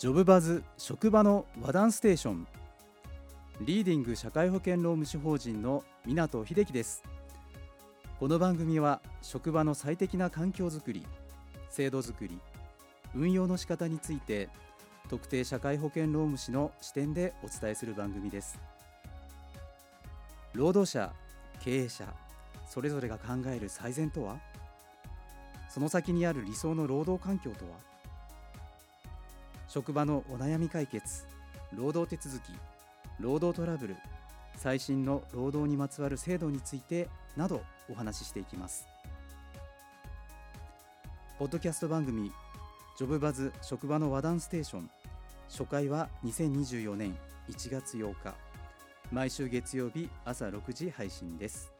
ジョブバズ職場の和談ステーション。リーディング社会保険労務士法人の港秀樹です。この番組は職場の最適な環境づくり制度づくり運用の仕方について特定社会保険労務士の視点でお伝えする番組です。労働者経営者それぞれが考える最善とは？その先にある理想の労働環境とは？職場のお悩み解決労働手続き労働トラブル最新の労働にまつわる制度についてなどお話ししていきます。ポッドキャスト番組ジョブバズ職場の和談ステーション初回は2024年1月8日。毎週月曜日朝6時配信です。